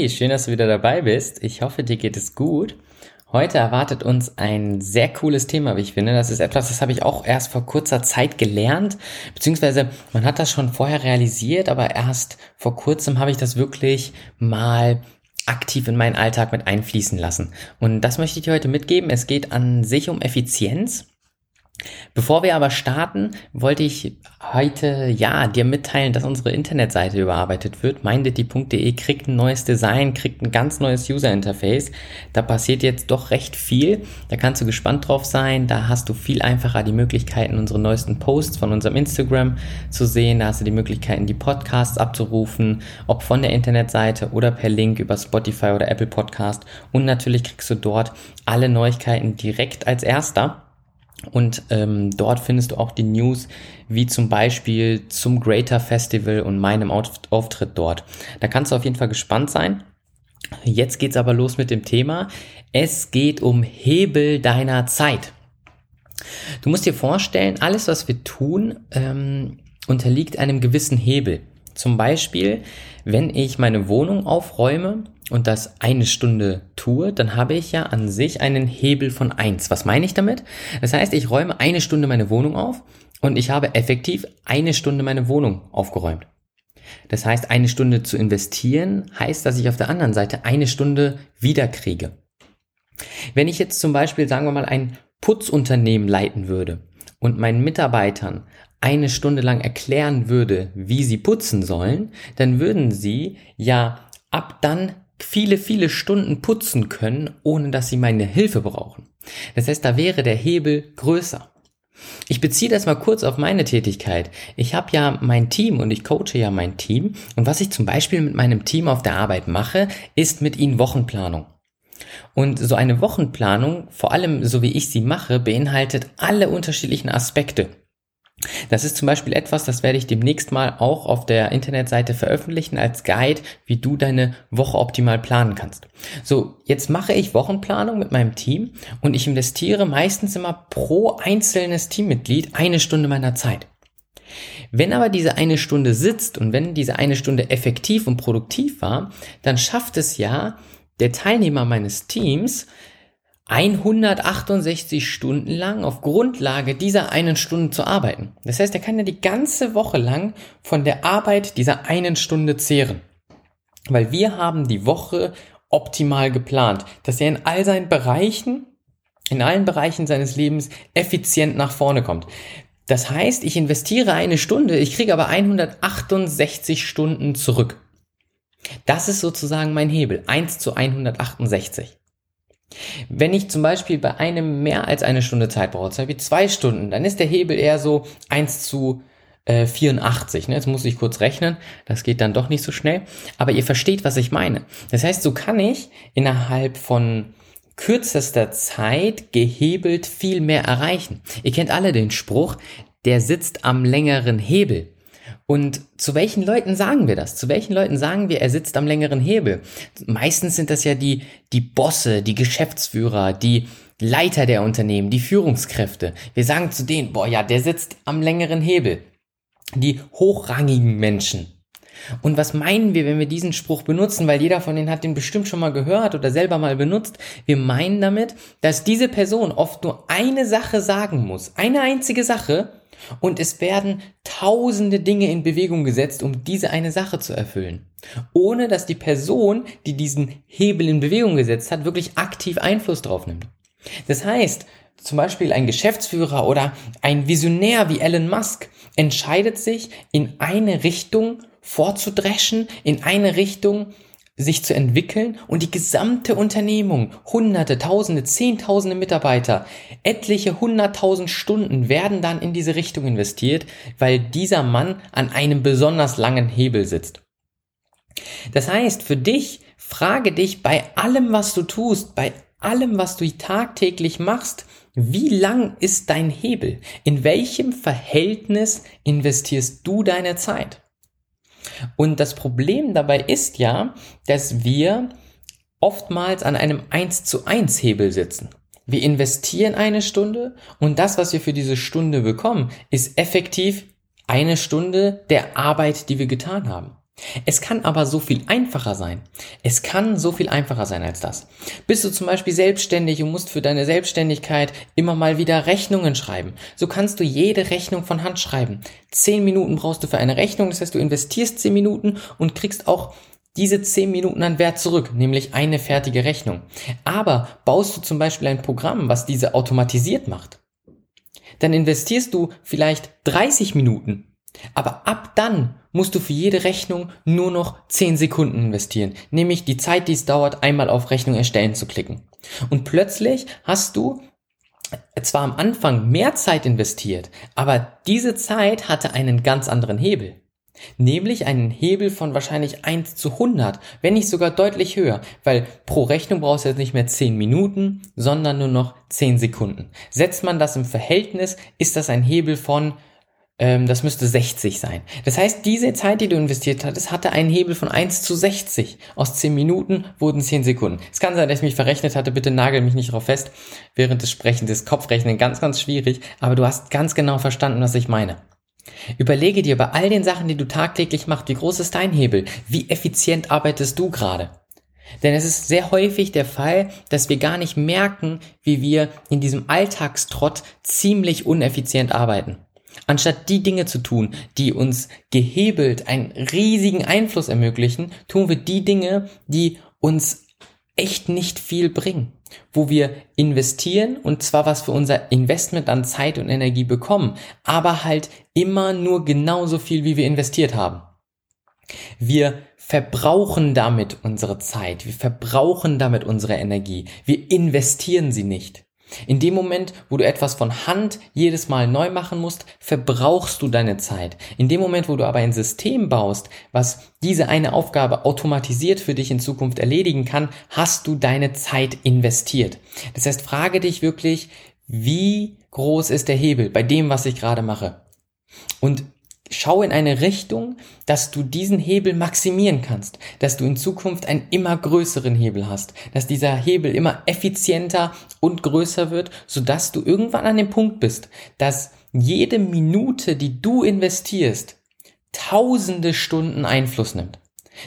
Hey, schön, dass du wieder dabei bist. Ich hoffe, dir geht es gut. Heute erwartet uns ein sehr cooles Thema, wie ich finde. Das ist etwas, das habe ich auch erst vor kurzer Zeit gelernt, beziehungsweise man hat das schon vorher realisiert, aber erst vor kurzem habe ich das wirklich mal aktiv in meinen Alltag mit einfließen lassen. Und das möchte ich dir heute mitgeben. Es geht an sich um Effizienz Bevor wir aber starten, wollte ich heute ja dir mitteilen, dass unsere Internetseite überarbeitet wird. Mindity.de kriegt ein neues Design, kriegt ein ganz neues User Interface. Da passiert jetzt doch recht viel. Da kannst du gespannt drauf sein. Da hast du viel einfacher die Möglichkeiten, unsere neuesten Posts von unserem Instagram zu sehen. Da hast du die Möglichkeiten, die Podcasts abzurufen, ob von der Internetseite oder per Link über Spotify oder Apple Podcast. Und natürlich kriegst du dort alle Neuigkeiten direkt als erster. Und ähm, dort findest du auch die News, wie zum Beispiel zum Greater Festival und meinem Auftritt dort. Da kannst du auf jeden Fall gespannt sein. Jetzt geht's aber los mit dem Thema. Es geht um Hebel deiner Zeit. Du musst dir vorstellen, alles, was wir tun, ähm, unterliegt einem gewissen Hebel. Zum Beispiel, wenn ich meine Wohnung aufräume und das eine Stunde tue, dann habe ich ja an sich einen Hebel von eins. Was meine ich damit? Das heißt, ich räume eine Stunde meine Wohnung auf und ich habe effektiv eine Stunde meine Wohnung aufgeräumt. Das heißt, eine Stunde zu investieren heißt, dass ich auf der anderen Seite eine Stunde wiederkriege. Wenn ich jetzt zum Beispiel, sagen wir mal, ein Putzunternehmen leiten würde und meinen Mitarbeitern eine Stunde lang erklären würde, wie sie putzen sollen, dann würden sie ja ab dann viele, viele Stunden putzen können, ohne dass sie meine Hilfe brauchen. Das heißt, da wäre der Hebel größer. Ich beziehe das mal kurz auf meine Tätigkeit. Ich habe ja mein Team und ich coache ja mein Team. Und was ich zum Beispiel mit meinem Team auf der Arbeit mache, ist mit ihnen Wochenplanung. Und so eine Wochenplanung, vor allem so wie ich sie mache, beinhaltet alle unterschiedlichen Aspekte. Das ist zum Beispiel etwas, das werde ich demnächst mal auch auf der Internetseite veröffentlichen als Guide, wie du deine Woche optimal planen kannst. So, jetzt mache ich Wochenplanung mit meinem Team und ich investiere meistens immer pro einzelnes Teammitglied eine Stunde meiner Zeit. Wenn aber diese eine Stunde sitzt und wenn diese eine Stunde effektiv und produktiv war, dann schafft es ja der Teilnehmer meines Teams, 168 Stunden lang auf Grundlage dieser einen Stunde zu arbeiten. Das heißt, er kann ja die ganze Woche lang von der Arbeit dieser einen Stunde zehren. Weil wir haben die Woche optimal geplant, dass er in all seinen Bereichen, in allen Bereichen seines Lebens effizient nach vorne kommt. Das heißt, ich investiere eine Stunde, ich kriege aber 168 Stunden zurück. Das ist sozusagen mein Hebel, 1 zu 168. Wenn ich zum Beispiel bei einem mehr als eine Stunde Zeit brauche, zum Beispiel zwei Stunden, dann ist der Hebel eher so 1 zu äh, 84. Ne? Jetzt muss ich kurz rechnen, das geht dann doch nicht so schnell. Aber ihr versteht, was ich meine. Das heißt, so kann ich innerhalb von kürzester Zeit gehebelt viel mehr erreichen. Ihr kennt alle den Spruch, der sitzt am längeren Hebel. Und zu welchen Leuten sagen wir das? Zu welchen Leuten sagen wir, er sitzt am längeren Hebel? Meistens sind das ja die, die Bosse, die Geschäftsführer, die Leiter der Unternehmen, die Führungskräfte. Wir sagen zu denen, boah, ja, der sitzt am längeren Hebel. Die hochrangigen Menschen. Und was meinen wir, wenn wir diesen Spruch benutzen? Weil jeder von denen hat den bestimmt schon mal gehört oder selber mal benutzt. Wir meinen damit, dass diese Person oft nur eine Sache sagen muss. Eine einzige Sache und es werden tausende Dinge in Bewegung gesetzt, um diese eine Sache zu erfüllen. Ohne dass die Person, die diesen Hebel in Bewegung gesetzt hat, wirklich aktiv Einfluss drauf nimmt. Das heißt, zum Beispiel ein Geschäftsführer oder ein Visionär wie Elon Musk entscheidet sich in eine Richtung vorzudreschen, in eine Richtung sich zu entwickeln und die gesamte Unternehmung, hunderte, tausende, zehntausende Mitarbeiter, etliche hunderttausend Stunden werden dann in diese Richtung investiert, weil dieser Mann an einem besonders langen Hebel sitzt. Das heißt, für dich, frage dich bei allem, was du tust, bei allem, was du tagtäglich machst, wie lang ist dein Hebel? In welchem Verhältnis investierst du deine Zeit? Und das Problem dabei ist ja, dass wir oftmals an einem 1 zu 1 Hebel sitzen. Wir investieren eine Stunde und das, was wir für diese Stunde bekommen, ist effektiv eine Stunde der Arbeit, die wir getan haben. Es kann aber so viel einfacher sein. Es kann so viel einfacher sein als das. Bist du zum Beispiel selbstständig und musst für deine Selbstständigkeit immer mal wieder Rechnungen schreiben. So kannst du jede Rechnung von Hand schreiben. Zehn Minuten brauchst du für eine Rechnung, das heißt, du investierst zehn Minuten und kriegst auch diese zehn Minuten an Wert zurück, nämlich eine fertige Rechnung. Aber baust du zum Beispiel ein Programm, was diese automatisiert macht, dann investierst du vielleicht 30 Minuten aber ab dann musst du für jede Rechnung nur noch 10 Sekunden investieren, nämlich die Zeit, die es dauert, einmal auf Rechnung erstellen zu klicken. Und plötzlich hast du zwar am Anfang mehr Zeit investiert, aber diese Zeit hatte einen ganz anderen Hebel. Nämlich einen Hebel von wahrscheinlich 1 zu 100, wenn nicht sogar deutlich höher, weil pro Rechnung brauchst du jetzt nicht mehr 10 Minuten, sondern nur noch 10 Sekunden. Setzt man das im Verhältnis, ist das ein Hebel von das müsste 60 sein. Das heißt, diese Zeit, die du investiert hattest, hatte einen Hebel von 1 zu 60. Aus 10 Minuten wurden 10 Sekunden. Es kann sein, dass ich mich verrechnet hatte, bitte nagel mich nicht drauf fest. Während des Sprechens ist Kopfrechnen ganz, ganz schwierig, aber du hast ganz genau verstanden, was ich meine. Überlege dir bei all den Sachen, die du tagtäglich machst, wie groß ist dein Hebel? Wie effizient arbeitest du gerade? Denn es ist sehr häufig der Fall, dass wir gar nicht merken, wie wir in diesem Alltagstrott ziemlich uneffizient arbeiten. Anstatt die Dinge zu tun, die uns gehebelt einen riesigen Einfluss ermöglichen, tun wir die Dinge, die uns echt nicht viel bringen, wo wir investieren und zwar was für unser Investment an Zeit und Energie bekommen, aber halt immer nur genauso viel, wie wir investiert haben. Wir verbrauchen damit unsere Zeit, wir verbrauchen damit unsere Energie, wir investieren sie nicht. In dem Moment, wo du etwas von Hand jedes Mal neu machen musst, verbrauchst du deine Zeit. In dem Moment, wo du aber ein System baust, was diese eine Aufgabe automatisiert für dich in Zukunft erledigen kann, hast du deine Zeit investiert. Das heißt, frage dich wirklich, wie groß ist der Hebel bei dem, was ich gerade mache? Und schau in eine Richtung, dass du diesen Hebel maximieren kannst, dass du in Zukunft einen immer größeren Hebel hast, dass dieser Hebel immer effizienter und größer wird, sodass du irgendwann an dem Punkt bist, dass jede Minute, die du investierst, tausende Stunden Einfluss nimmt.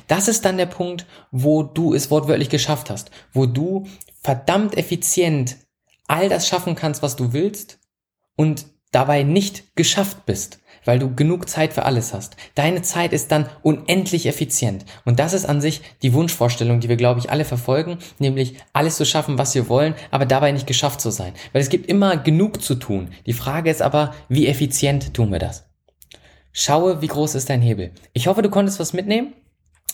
Das ist dann der Punkt, wo du es wortwörtlich geschafft hast, wo du verdammt effizient all das schaffen kannst, was du willst und dabei nicht geschafft bist weil du genug Zeit für alles hast. Deine Zeit ist dann unendlich effizient. Und das ist an sich die Wunschvorstellung, die wir, glaube ich, alle verfolgen, nämlich alles zu schaffen, was wir wollen, aber dabei nicht geschafft zu sein. Weil es gibt immer genug zu tun. Die Frage ist aber, wie effizient tun wir das? Schaue, wie groß ist dein Hebel. Ich hoffe, du konntest was mitnehmen.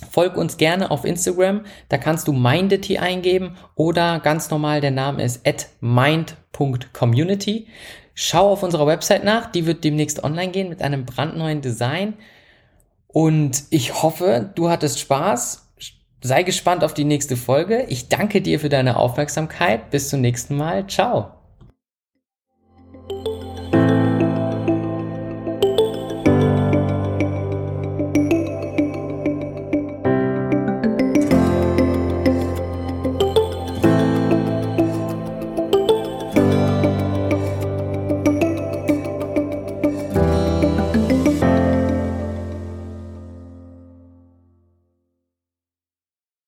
Folg uns gerne auf Instagram, da kannst du Mindity eingeben oder ganz normal, der Name ist at mind.community. Schau auf unserer Website nach, die wird demnächst online gehen mit einem brandneuen Design. Und ich hoffe, du hattest Spaß. Sei gespannt auf die nächste Folge. Ich danke dir für deine Aufmerksamkeit. Bis zum nächsten Mal. Ciao.